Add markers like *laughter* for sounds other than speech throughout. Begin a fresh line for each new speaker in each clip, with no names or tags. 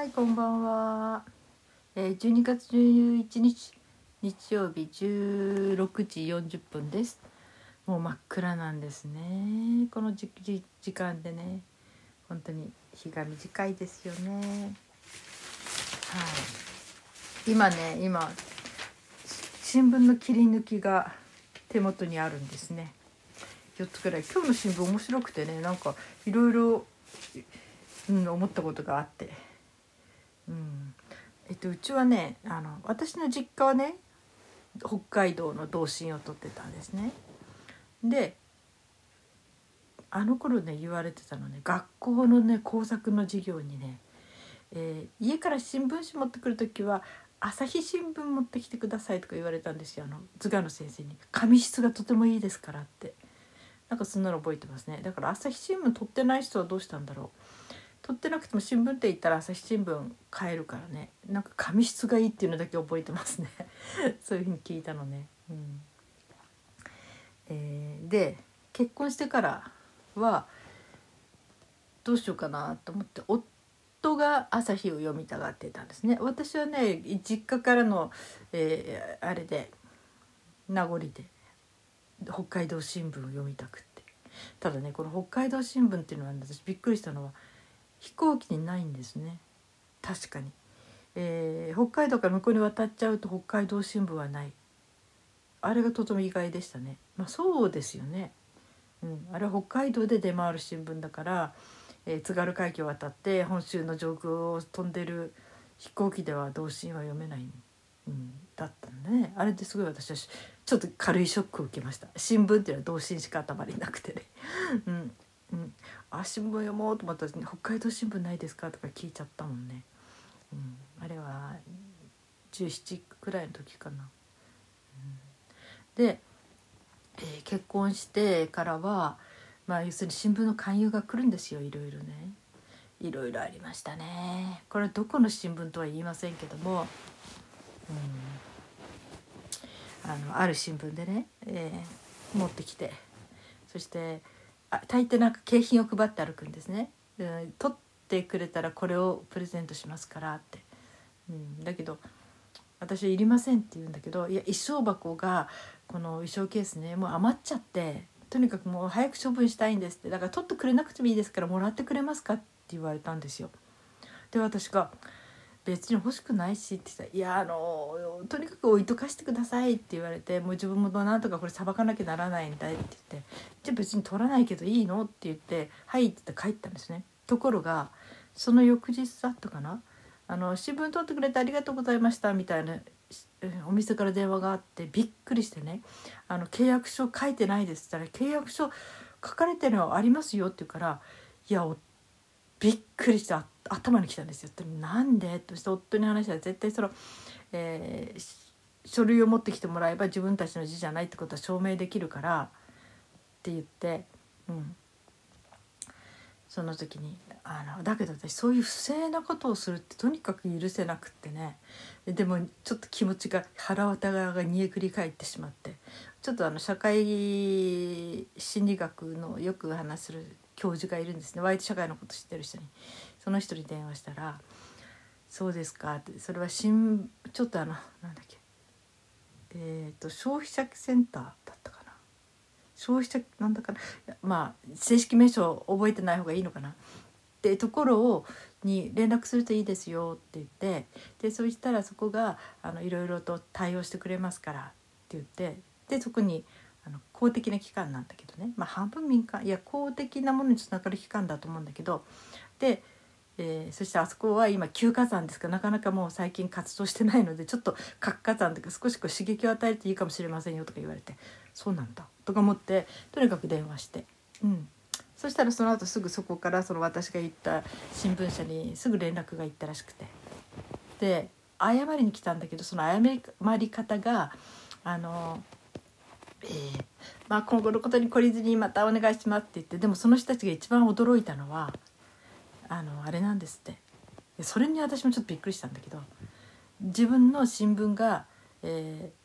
はい、こんばんは。えー、12月11日日曜日16時40分です。もう真っ暗なんですね。この時時時間でね、本当に日が短いですよね。はい。今ね、今新聞の切り抜きが手元にあるんですね。4つくらい今日の新聞面白くてねなんかいろいろ、うん、思ったことがあって、うん。えっと、うちはねあの私の実家はね北海道の同心を取ってたんですね。であの頃ね言われてたのね学校のね工作の授業にね、えー家から新聞紙持ってくる時は朝日新聞持ってきてくださいとか言われたんですよ。あの図画の先生に「紙質がとてもいいですから」って。なんかそんなの覚えてますね。だから朝日新聞取ってない人はどうしたんだろう。取ってなくても新聞って言ったら朝日新聞買えるからね。なんか紙質がいいっていうのだけ覚えてますね。*laughs* そういうふうに聞いたのね、うん。えーで結婚してからはどうしようかなと思って夫が朝日を読みたがってたんですね。私はね実家からの、えーあれで名残で北海道新聞を読みたくって。ただねこの北海道新聞っていうのは、私びっくりしたのは飛行機にないんですね。確かに、えー北海道から向こうに渡っちゃうと北海道新聞はない。あれがとても意外でしたね。まあそうですよね、うん、あれは北海道で出回る新聞だから、えー津軽海峡を渡って本州の上空を飛んでる飛行機では同心は読めない、うん、だったんでね。あれですごい私はちょっと軽いショックを受けました。新聞っていうのは同心しか頭になくて。ねうん。うん。あ新聞読もうと思ったら、北海道新聞ないですか?」とか聞いちゃったもんね、うん、あれは17くらいの時かな、うん、で、えー結婚してからはまあ要するに新聞の勧誘が来るんですよいろいろね。いろいろありましたね。これどこの新聞とは言いませんけども、うん、あのある新聞でね、えー持ってきてそして大抵なんか景品を配って歩くんですね。うん取ってくれたらこれをプレゼントしますからって。うん、だけど私はいりませんって言うんだけどいや衣装箱がこの衣装ケースねもう余っちゃってとにかくもう早く処分したいんですってだから取ってくれなくてもいいですからもらってくれますかって言われたんですよ。で私が別に欲しくないしって言ったら「いやあのとにかく置いとかしてください」って言われて「もう自分もなんとかこれさばかなきゃならないんだい」って言って「じゃあ別に取らないけどいいの?」って言って「はい」って言って帰ったんですね。ところがその翌日だったかなあの新聞取ってくれてありがとうございましたみたいなお店から電話があってびっくりしてね「あの契約書書いてないです」って言ったら「契約書書かれてるのありますよ」って言うから「いやおびっくりして頭にきたんですよ。でなんで？として夫に話したら絶対その、えー書類を持ってきてもらえば自分たちの字じゃないってことは証明できるから。って言って、うん、その時にあのだけど私そういう不正なことをするってとにかく許せなくってね。でもちょっと気持ちが腹渡側が煮えくり返ってしまって。ちょっとあの社会心理学のよく話する教授がいるんですね。ワイド社会のこと知ってる人に。その人に電話したら「そうですか」ってそれは新ちょっとあのなんだっけ。えー、と消費者センターだったかな。消費者なんだかな。まあ正式名称覚えてない方がいいのかな。ってところをに連絡するといいですよって言ってでそうしたらそこがあのいろいろと対応してくれますからって言ってでそこに公的な機関なんだけどね、まあ、半分民間いや公的なものにつながる機関だと思うんだけど。で、えーそしてあそこは今休火山ですか。らなかなかもう最近活動してないのでちょっと活火山とか少しこう刺激を与えていいかもしれませんよとか言われて。そうなんだ。とか思ってとにかく電話して、うん、そしたらその後すぐそこからその私が言った新聞社にすぐ連絡が行ったらしくて。で謝りに来たんだけどその謝り方があのえーまあ、今後のことに懲りずにまたお願いしますって言ってでもその人たちが一番驚いたのはあのあれなんですって。それに私もちょっとびっくりしたんだけど自分の新聞が、えー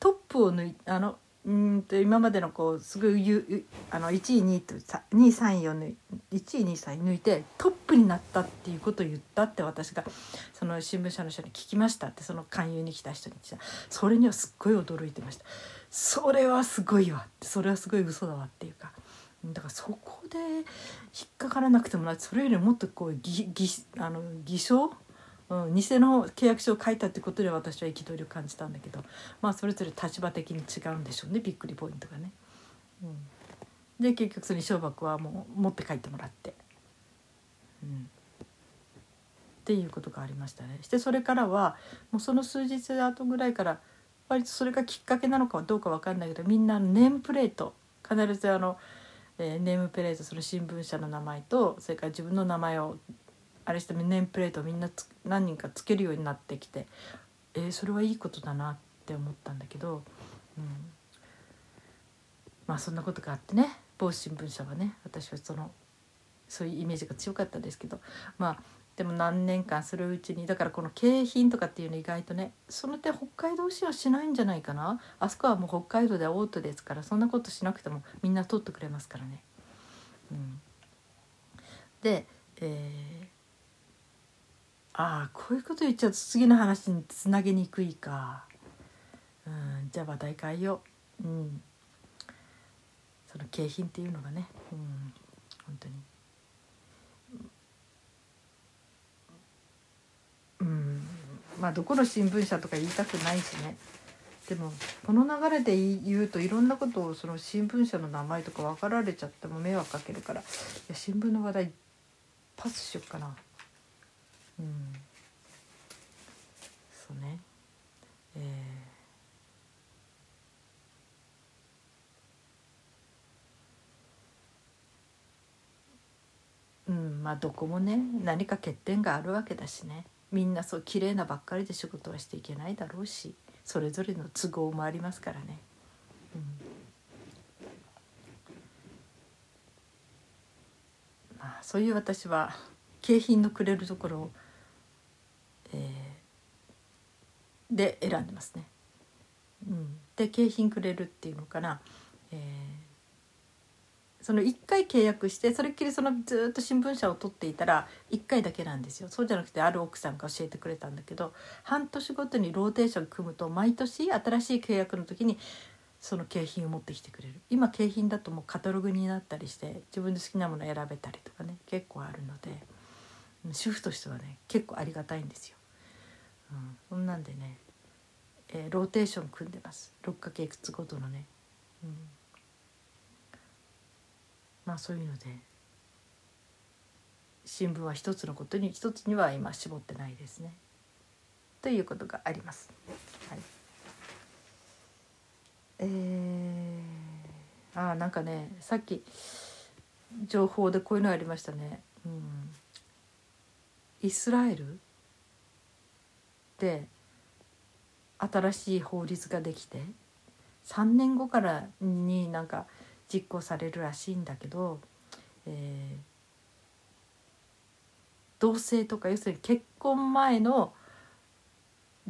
トップを抜いあのうんと今までのこうすごいあの1位2位と2位3位を抜い1位2位3位抜いてトップになったっていうことを言ったって私がその新聞社の人に聞きましたってその勧誘に来た人にた。それにはすっごい驚いてました。それはすごいわってそれはすごい嘘だわっていうかだからそこで引っかからなくてもなそれよりもっとこうぎぎあの偽証？うん、偽の契約書を書いたってことで私は憤りを感じたんだけどまあそれぞれ立場的に違うんでしょうねびっくりポイントがね。うん、で結局その小箱はもう持って帰ってもらって、うん、っていうことがありましたね。してそれからはもうその数日後ぐらいから割とそれがきっかけなのかどうか分かんないけどみんなネームプレート。必ずあの、えー、ネームプレートその新聞社の名前とそれから自分の名前をあれしてネームプレートをみんな何人かつけるようになってきてえー、それはいいことだなって思ったんだけど、うん、まあそんなことがあってね某新聞社はね私はそのそういうイメージが強かったですけどまあでも何年間するうちにだからこの景品とかっていうの意外とねその点北海道市はしないんじゃないかな。あそこはもう北海道でオートですからそんなことしなくてもみんな取ってくれますからね。うん、で、えーああこういうこと言っちゃうと次の話につなげにくいか。うんじゃあ話題変えよう。うん。その景品っていうのがね。うん。本当に。うん。まあどこの新聞社とか言いたくないしね。でもこの流れで言うといろんなことをその新聞社の名前とか分かられちゃっても迷惑かけるから。いや新聞の話題パスしよっかな。うん。そうね。えー、うんまあどこもね何か欠点があるわけだしね。みんなそう綺麗なばっかりで仕事はしていけないだろうしそれぞれの都合もありますからね。うんまあ、そういう私は景品のくれるところをえー、で選んでますね。うん、で景品くれるっていうのかな、えー、その1回契約してそれっきりそのずっと新聞社を取っていたら1回だけなんですよ。そうじゃなくてある奥さんが教えてくれたんだけど半年ごとにローテーション組むと毎年新しい契約の時にその景品を持ってきてくれる。今景品だともうカタログになったりして自分で好きなもの選べたりとかね結構あるので主婦としてはね結構ありがたいんですよ。うん、そんなんでね、えー、ローテーション組んでます。6か月ごとのね、うん、まあそういうので。新聞は一つのことに一つには今絞ってないですね。ということがあります。はい、えー、あなんかねさっき情報でこういうのありましたね。うん、イスラエル？で新しい法律ができて3年後からになんか実行されるらしいんだけど、えー、同性とか要するに結婚前の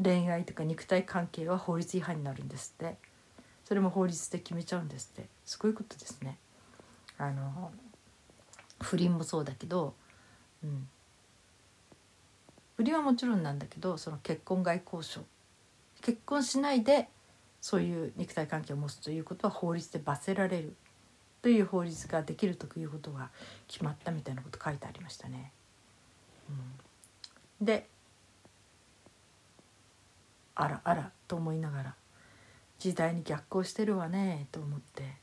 恋愛とか肉体関係は法律違反になるんですって。それも法律で決めちゃうんですって。すごいことですね。あの不倫もそうだけど、うん、不倫はもちろんなんだけどその結婚外交渉結婚しないでそういう肉体関係を持つということは法律で罰せられる。という法律ができるということが決まったみたいなこと書いてありましたね。うん、であらあらと思いながら時代に逆行してるわねと思って。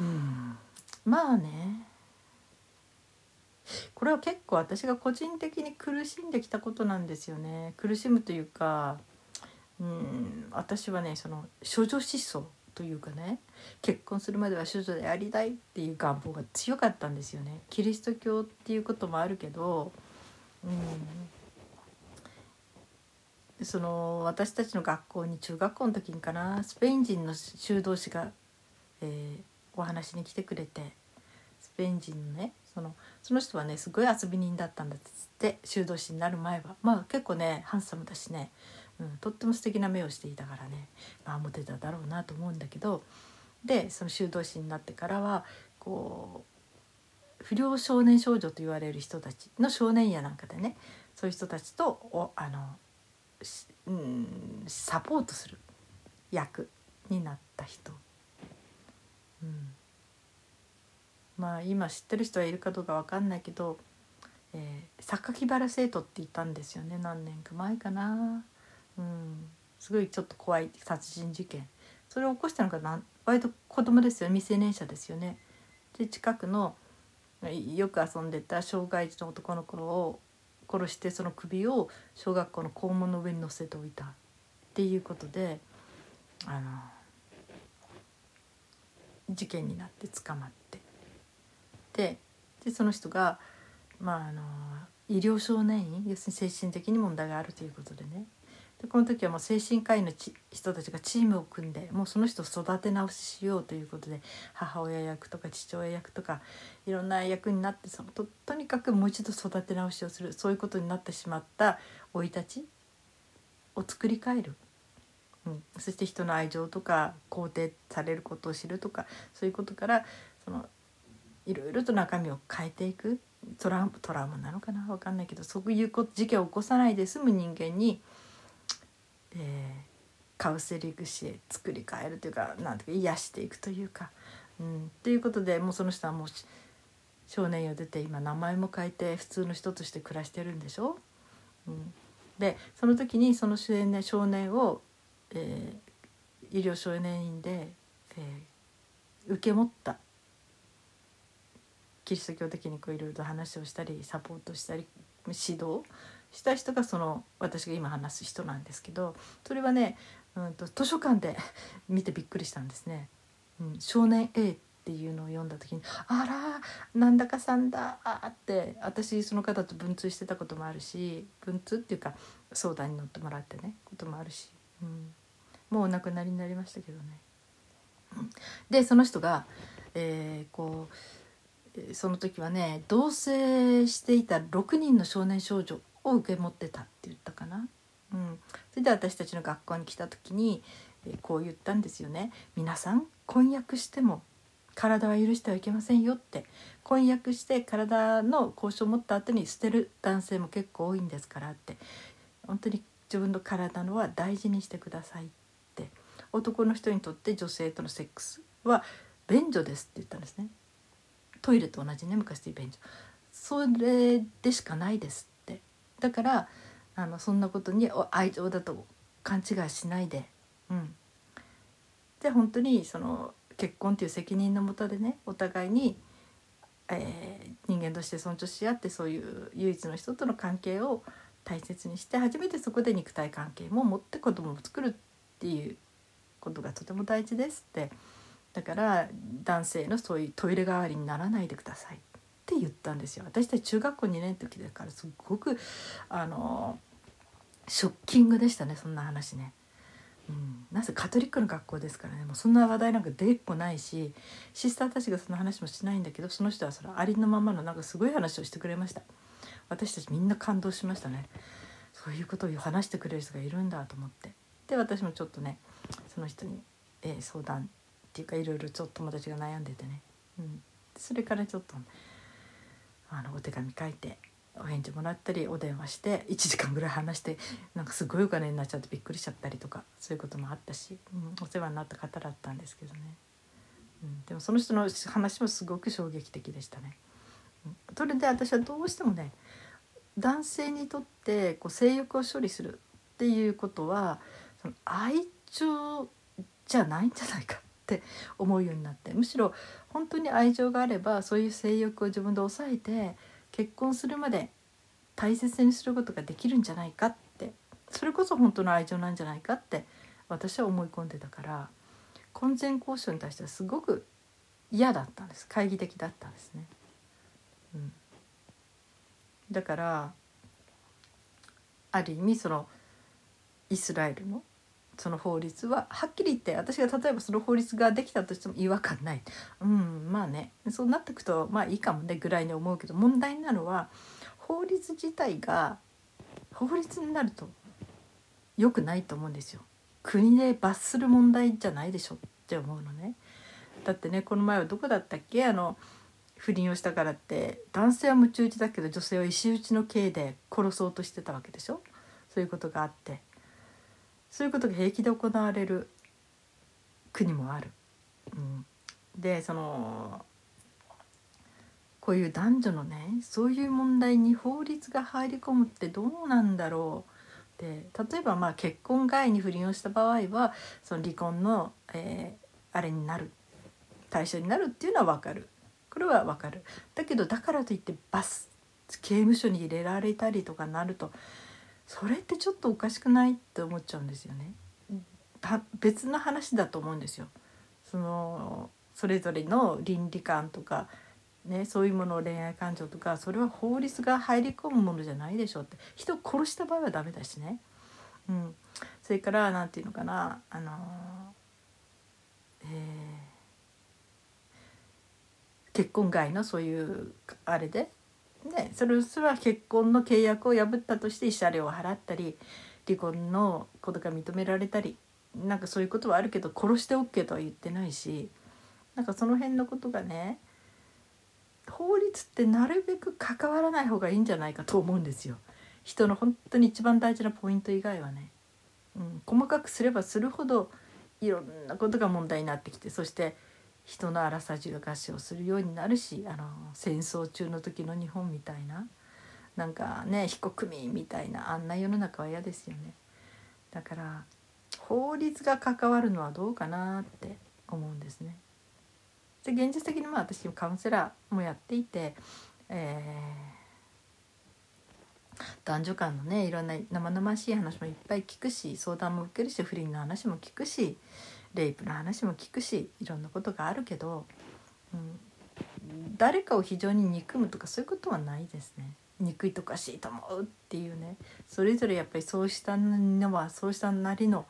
うん。まあね。これは結構私が個人的に苦しんできたことなんですよね。苦しむというかうん私はねその処女思想というかね結婚するまでは処女でありたいっていう願望が強かったんですよね。キリスト教っていうこともあるけどうん。その私たちの学校に中学校の時にかなスペイン人の修道士が、えー、お話に来てくれてスペイン人のねそのその人はねすごい遊び人だったんだっつって修道士になる前は。まあ結構ねハンサムだしね。うん、とっても素敵な目をしていたからね、まあ、モテただろうなと思うんだけどでその修道士になってからはこう不良少年少女と言われる人たちの少年やなんかでねそういう人たちとおあの、うん、サポートする役になった人。うん。まあ今知ってる人はいるかどうか分かんないけど、えー、榊原生徒って言ったんですよね何年か前かな、うん、すごいちょっと怖い殺人事件。それを起こしたのがな割と子供ですよ。未成年者ですよね。で近くのよく遊んでた障害児の男の子を殺してその首を小学校の校門の上に乗せておいたっていうことであの事件になって捕まって。ででその人が、まあ、あの医療少年院要するに精神的に問題があるということでね。でこの時はもう精神科医の人たちがチームを組んでもうその人を育て直ししようということで母親役とか父親役とかいろんな役になってそのととにかくもう一度育て直しをするそういうことになってしまった生い立ちを作り変える、うん、そして人の愛情とか肯定されることを知るとかそういうことからそのいろいろと中身を変えていく。トラトラウマなのかな？分かんないけどそういう事件を起こさないで済む人間にえー、カウンセリングし作り変えるというかなんていうか癒していくというか。うん、ということでもうその人はもう少年院を出て今名前も変えて普通の人として暮らしてるんでしょ、うん、でその時にその少年少年を、えー、医療少年院で、えー、受け持った。キリスト教的にいろいろと話をしたりサポートしたり指導した人がその私が今話す人なんですけどそれはね、うんと、図書館で *laughs* 見てびっくりしたんですね。うん、少年 A っていうのを読んだ時に「あらなんだかさんだ」って私その方と文通してたこともあるし文通っていうか相談に乗ってもらってねこともあるし、うん、もうお亡くなりになりましたけどね。でその人が、えー、こうその時はね同棲していた6人の少年少女を受け持ってたって言ったかな。うん、それで私たちの学校に来た時に、えこう言ったんですよね。皆さん婚約しても体は許してはいけませんよって。婚約して体の交渉を持った後に捨てる男性も結構多いんですからって。本当に自分の体のは大事にしてくださいって。男の人にとって女性とのセックスは便所ですって言ったんですね。トイレと同じね昔で便所。それでしかないです。だからあのそんなことに愛情だと勘違いしないで、うん、で本当にその結婚という責任のもとでねお互いに、えー、人間として尊重し合ってそういう唯一の人との関係を大切にして初めてそこで肉体関係も持って子供を作るっていうことがとても大事ですって。だから男性のそういうトイレ代わりにならないでください。って言ったんですよ。私たち中学校2年の時だからすごくあのショッキングでしたねそんな話ね。うん、なぜカトリックの学校ですからね。もうそんな話題なんか出っこないしシスターたちがその話もしないんだけどその人はそのありのままのなんかすごい話をしてくれました。私たちみんな感動しましたね。そういうことを話してくれる人がいるんだと思って。で私もちょっとねその人に、えー、相談っていうかいろいろちょっと友達が悩んでてね、うん、それからちょっとあのお手紙書いてお返事もらったりお電話して1時間ぐらい話してなんかすごいお金になっちゃってびっくりしちゃったりとかそういうこともあったし、うん、お世話になった方だったんですけどね、うん、でもその人の話もすごく衝撃的でしたね。うん、それで私はどうしてもね男性にとってこう性欲を処理するっていうことはその愛情じゃないんじゃないかって思うようになって。むしろ本当に愛情があればそういう性欲を自分で抑えて結婚するまで大切にすることができるんじゃないかって。それこそ本当の愛情なんじゃないかって私は思い込んでたから婚前交渉に対してはすごく嫌だったんです。懐疑的だったんですね。うん、だからある意味そのイスラエルのその法律ははっきり言って私が例えばその法律ができたとしても違和感ない。うんまあね。そうなってくとまあいいかもねぐらいに思うけど問題なのは法律自体が法律になると良くないと思うんですよ。国で罰する問題じゃないでしょって思うのね。だってねこの前はどこだったっけ？あの不倫をしたからって男性はムチ打ちだけど女性は石打ちの刑で殺そうとしてたわけでしょ？そういうことがあって。そういうことが平気で行われる国もある。うん、でそのこういう男女のねそういう問題に法律が入り込むってどうなんだろうで例えばまあ結婚外に不倫をした場合はその離婚の、えー、あれになる。対象になるっていうのは分かる。これは分かる。だけどだからといって罰刑務所に入れられたりとかなるとそれってちょっとおかしくないって思っちゃうんですよね。別の話だと思うんですよ。そのそれぞれの倫理観とか、ね、そういうものを恋愛感情とかそれは法律が入り込むものじゃないでしょって人を殺した場合はダメだしね。うん、それから何て言うのかなあのえー、結婚外のそういうあれでね、それそれは結婚の契約を破ったとして慰謝料を払ったり離婚のことが認められたりなんかそういうことはあるけど殺して OK とは言ってないしなんかその辺のことがね法律ってなるべく関わらない方がいいんじゃないかと思うんですよ。人の本当に一番大事なポイント以外はね、うん、細かくすればするほどいろんなことが問題になってきてそして人の荒さじが合唱するようになるしあの戦争中の時の日本みたいななんかね非国民みたいなあんな世の中は嫌ですよね。だから法律が関わるのはどうかなって思うんですね。で現実的にまあ私カウンセラーもやっていて、えー、男女間のねいろんな生々しい話もいっぱい聞くし相談も受けるし不倫の話も聞くしレイプの話も聞くしいろんなことがあるけど、うん、誰かを非常に憎むとかそういうことはないですね。憎いとかしいと思うっていうね。それぞれやっぱりそうしたのはそうしたなりの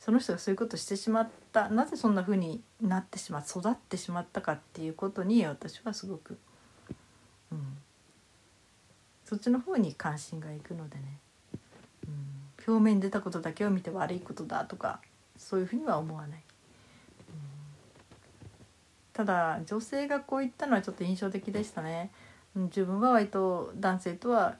その人がそういうことをしてしまった。なぜそんな風になってしまう育ってしまったかっていうことに私はすごく、うん、そっちの方に関心がいくのでね、うん、表面に出たことだけを見て悪いことだとかそういうふうには思わない。ただ女性がこう言ったのはちょっと印象的でしたね。自分は割と男性とは、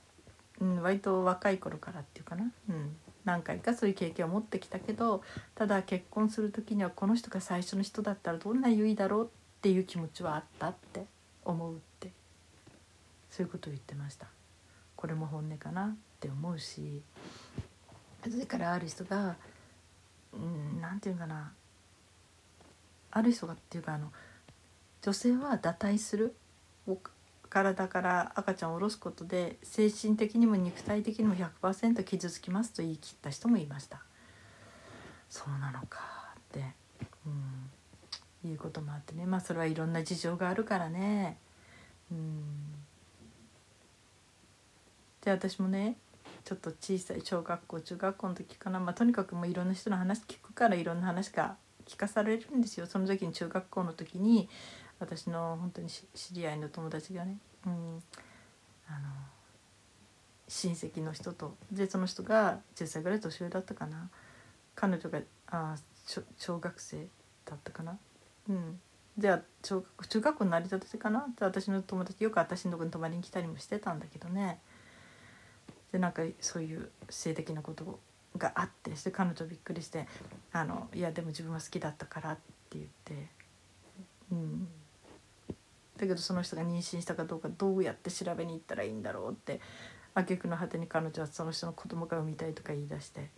うん、割と若い頃からっていうかな、うん、何回かそういう経験を持ってきたけどただ結婚する時にはこの人が最初の人だったらどんな優位だろうっていう気持ちはあったって思うってそういうことを言ってました。これも本音かなって思うしそれからある人が何て言うかな。ある人がっていうかあの女性は堕胎する。体から赤ちゃんを下ろすことで精神的にも肉体的にも100%傷つきますと言い切った人もいました。そうなのかって、うん、いうこともあってね。まあそれはいろんな事情があるからね。うん。で私もねちょっと小さい小学校中学校の時かな、まあ、とにかくもういろんな人の話聞くからいろんな話が聞かされるんですよ。その時に中学校の時に私の本当に知り合いの友達がね、うん、あの親戚の人と。でその人が10歳ぐらい年上だったかな。彼女があ小学生だったかな。うん。じゃあ中学校になりたてかな。で私の友達よく私のとこに泊まりに来たりもしてたんだけどね。でなんかそういう性的なことがあってして彼女びっくりして「あのいやでも自分は好きだったから」って言って。うん。だけどその人が妊娠したかどうかどうやって調べに行ったらいいんだろうって挙句の果てに彼女はその人の子供が産みたいとか言い出して、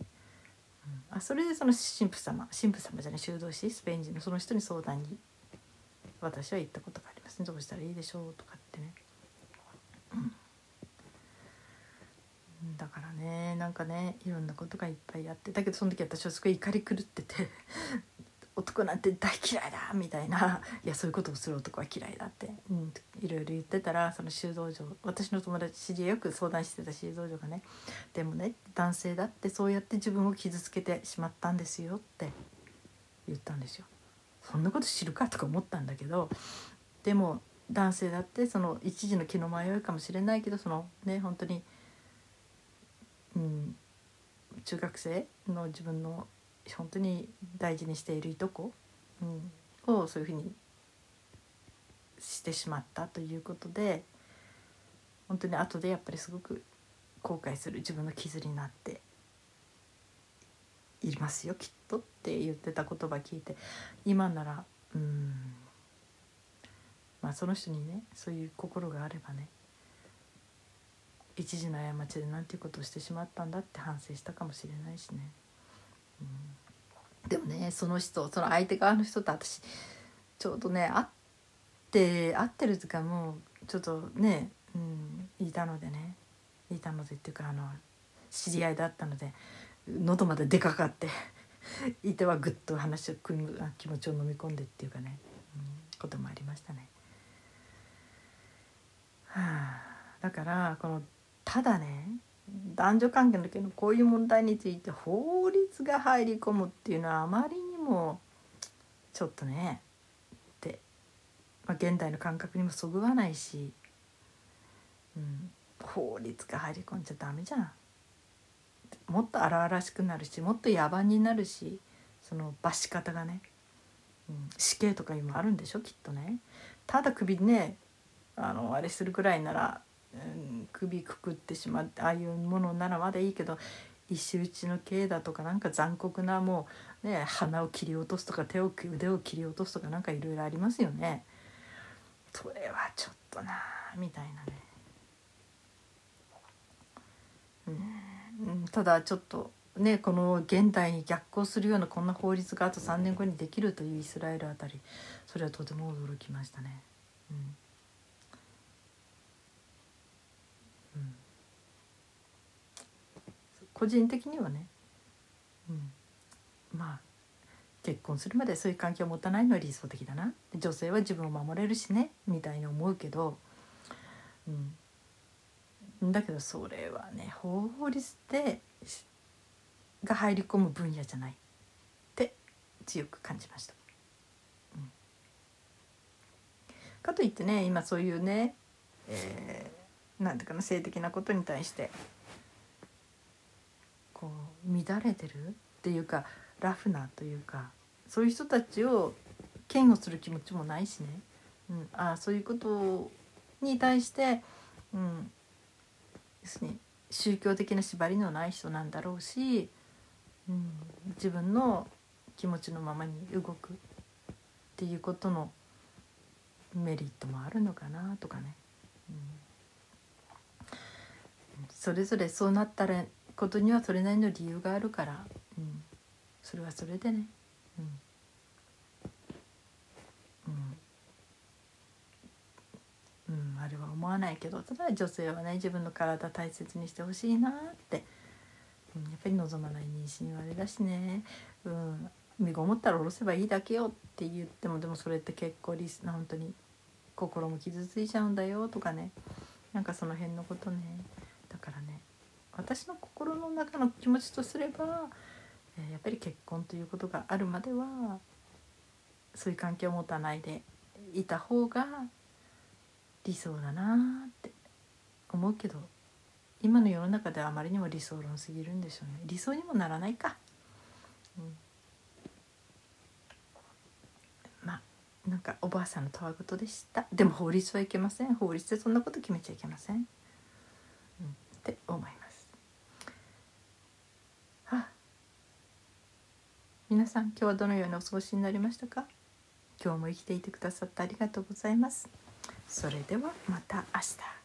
あそれでその神父様神父様じゃない修道士スペイン人のその人に相談に私は行ったことがありますね。どうしたらいいでしょうとかってね。うん。だからねなんかねいろんなことがいっぱいあってだけどその時私はすごい怒り狂ってて *laughs* 男なんて大嫌いだみたいないやそういうことをする男は嫌いだって、うん、いろいろ言ってたらその修道場私の友達知り合いよく相談してた修道場がねでもね男性だってそうやって自分を傷つけてしまったんですよって言ったんですよ。そんなこと知るかとか思ったんだけどでも男性だってその一時の気の迷いかもしれないけどそのね本当にうん。中学生の自分の本当に大事にしているいとこ、うん、をそういうふうにしてしまったということで本当に後でやっぱりすごく後悔する自分の傷になっていますよきっとって言ってた言葉聞いて。今ならうん。まあその人にねそういう心があればね一時の過ちで何ていうことをしてしまったんだって反省したかもしれないしね、うん、でもねその人その相手側の人と私ちょうどね会って会ってる時間もちょっとね、うん、いたのでね。いたのでっていうかあの知り合いだったので喉まで出かかっていてはぐっと話を気持ちを飲み込んでっていうかね、うん、こともありましたね。はあ、だからこのただね男女関係の時のこういう問題について法律が入り込むっていうのはあまりにもちょっとねって、まあ、現代の感覚にもそぐわないし、うん、法律が入り込んじゃダメじゃん。もっと荒々しくなるしもっと野蛮になるしその罰し方がね、うん、死刑とかいうのもあるんでしょきっとね。ただ首ねあのあれするぐらいなら、首くくってしまってああいうものならまだいいけど石打ちの刑だとかなんか残酷なもうね鼻を切り落とすとか手を腕を切り落とすとかなんかいろいろありますよね。それはちょっとなみたいなね。うん、ただちょっとねこの現代に逆行するようなこんな法律があと3年後にできるというイスラエルあたりそれはとても驚きましたね。うん個人的にはね、うん、まあ結婚するまでそういう関係を持たないのは理想的だな。女性は自分を守れるしね。みたいに思うけど、うん、だけどそれはね法律でが入り込む分野じゃない。って強く感じました。うん、かといってね今そういうね、えー、なんていうかな性的なことに対してこう乱れてるっていうかラフなというかそういう人たちを嫌悪する気持ちもないしね、うん、あそういうことに対して、うん、要するに宗教的な縛りのない人なんだろうし、うん、自分の気持ちのままに動くっていうことのメリットもあるのかなとかね、うん、それぞれそうなったらことにはそれなりの理由があるから、うん、それはそれでね、うん。うん。うん、あれは思わないけどただ女性はね自分の体大切にしてほしいなって、うん、やっぱり望まない妊娠はあれだしね、うん、身ごもったら下ろせばいいだけよって言ってもでもそれって結構リス本当に心も傷ついちゃうんだよとかね。なんかその辺のことね。だからね。私の心の中の気持ちとすれば、え、やっぱり結婚ということがあるまではそういう関係を持たないでいた方が理想だなって思うけど今の世の中ではあまりにも理想論すぎるんでしょうね。理想にもならないか、うん、まあなんかおばあさんのたわごとでした。でも法律はいけません。法律でそんなこと決めちゃいけません、うん、って思います。皆さん今日はどのようにお過ごしになりましたか？今日も生きていてくださってありがとうございます。それではまた明日。